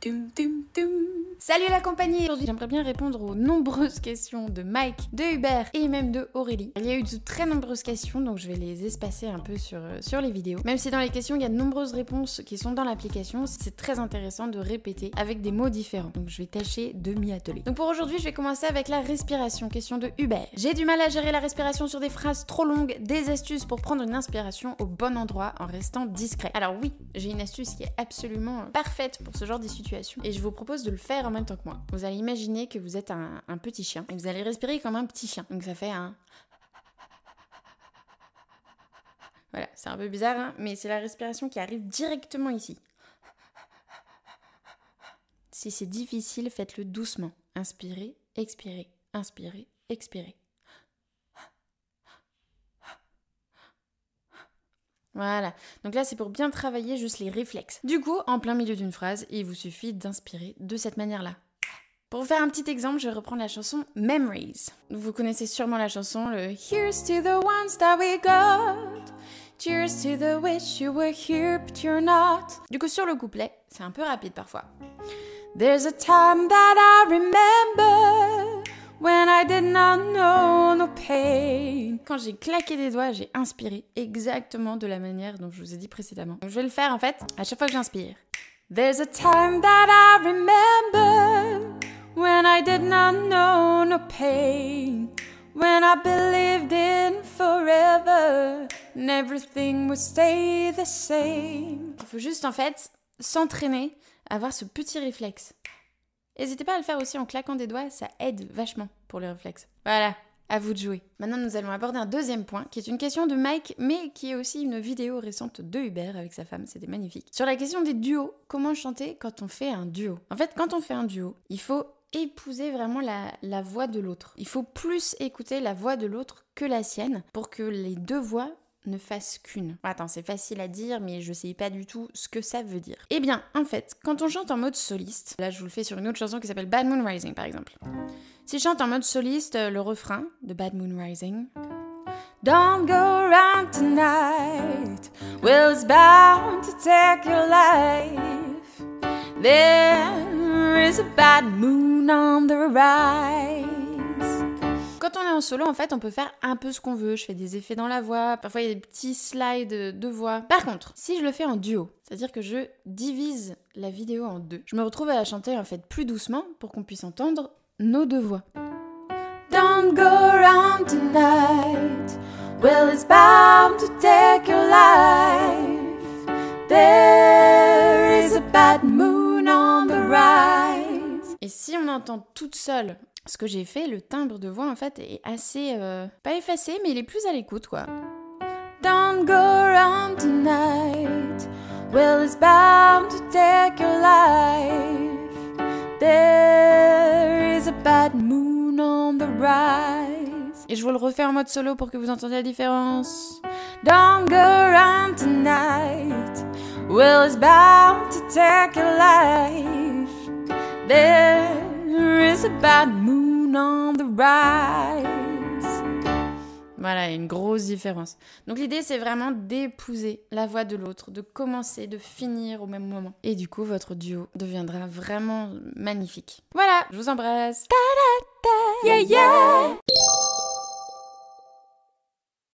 doom doom doom. Salut la compagnie Aujourd'hui j'aimerais bien répondre aux nombreuses questions de Mike, de Hubert et même de Aurélie. Il y a eu de très nombreuses questions donc je vais les espacer un peu sur, euh, sur les vidéos. Même si dans les questions il y a de nombreuses réponses qui sont dans l'application, c'est très intéressant de répéter avec des mots différents. Donc je vais tâcher de m'y atteler. Donc pour aujourd'hui je vais commencer avec la respiration. Question de Hubert. J'ai du mal à gérer la respiration sur des phrases trop longues, des astuces pour prendre une inspiration au bon endroit en restant discret. Alors oui, j'ai une astuce qui est absolument parfaite pour ce genre de situation et je vous propose de le faire en que moi. Vous allez imaginer que vous êtes un, petit chien et vous allez respirer comme un petit chien. Donc ça fait un... Voilà, c'est un peu bizarre, hein, mais c'est la respiration qui arrive directement ici. Si c'est difficile, faites-le doucement. Inspirez, expirez, inspirez, expirez. Voilà. Donc là, c'est pour bien travailler juste les réflexes. Du coup, en plein milieu d'une phrase, il vous suffit d'inspirer de cette manière-là. Pour faire un petit exemple, je reprends la chanson Memories. Vous connaissez sûrement la chanson, le Here's to the ones that we got. Cheers to the wish you were here, but you're not. Du coup, sur le couplet, c'est un peu rapide parfois. There's a time that I remember. When I did not know. Quand j'ai claqué des doigts, j'ai inspiré exactement de la manière dont je vous ai dit précédemment. je vais le faire en fait à chaque fois que j'inspire. There's a time that I remember when I did not know no pain. When I believed in forever and everything would stay the same. Il faut juste en fait s'entraîner à avoir ce petit réflexe. N'hésitez pas à le faire aussi en claquant des doigts, ça aide vachement pour les réflexes. Voilà, à vous de jouer. Maintenant, nous allons aborder un deuxième point, qui est une question de Mike, mais qui est aussi une vidéo récente de Hubert avec sa femme, c'était magnifique. Sur la question des duos, comment chanter quand on fait un duo? En fait, quand on fait un duo, il faut épouser vraiment la, voix de l'autre. Il faut plus écouter la voix de l'autre que la sienne pour que les deux voix ne fasse qu'une. Attends, c'est facile à dire, mais je sais pas du tout ce que ça veut dire. Eh bien, en fait, quand on chante en mode soliste, là je vous le fais sur une autre chanson qui s'appelle Bad Moon Rising par exemple. Si je chante en mode soliste, euh, le refrain de Bad Moon Rising. Don't go tonight, well it's bound to take your life. There is a bad moon on the rise. Quand on est en solo, en fait, on peut faire un peu ce qu'on veut. Je fais des effets dans la voix, parfois il y a des petits slides de voix. Par contre, si je le fais en duo, c'est-à-dire que je divise la vidéo en deux, je me retrouve à chanter en fait plus doucement pour qu'on puisse entendre nos deux voix. Don't go around tonight. Well, it's bound to take your life. There is a bad moon on the rise. Et si on entend toute seule ce que j'ai fait, le timbre de voix en fait est assez euh, pas effacé, mais il est plus à l'écoute quoi. Don't go around tonight. Well, it's bound to take your life. There bad moon on the rise. Et je vous le refais en mode solo pour que vous entendiez la différence. Don't go around tonight. Well, it's bound to take your life. There is a bad moon on the rise. Voilà, une grosse différence. Donc l'idée, c'est vraiment d'épouser la voix de l'autre, de commencer, de finir au même moment. Et du coup, votre duo deviendra vraiment magnifique. Voilà, je vous embrasse. Ta -da -da, yeah, yeah.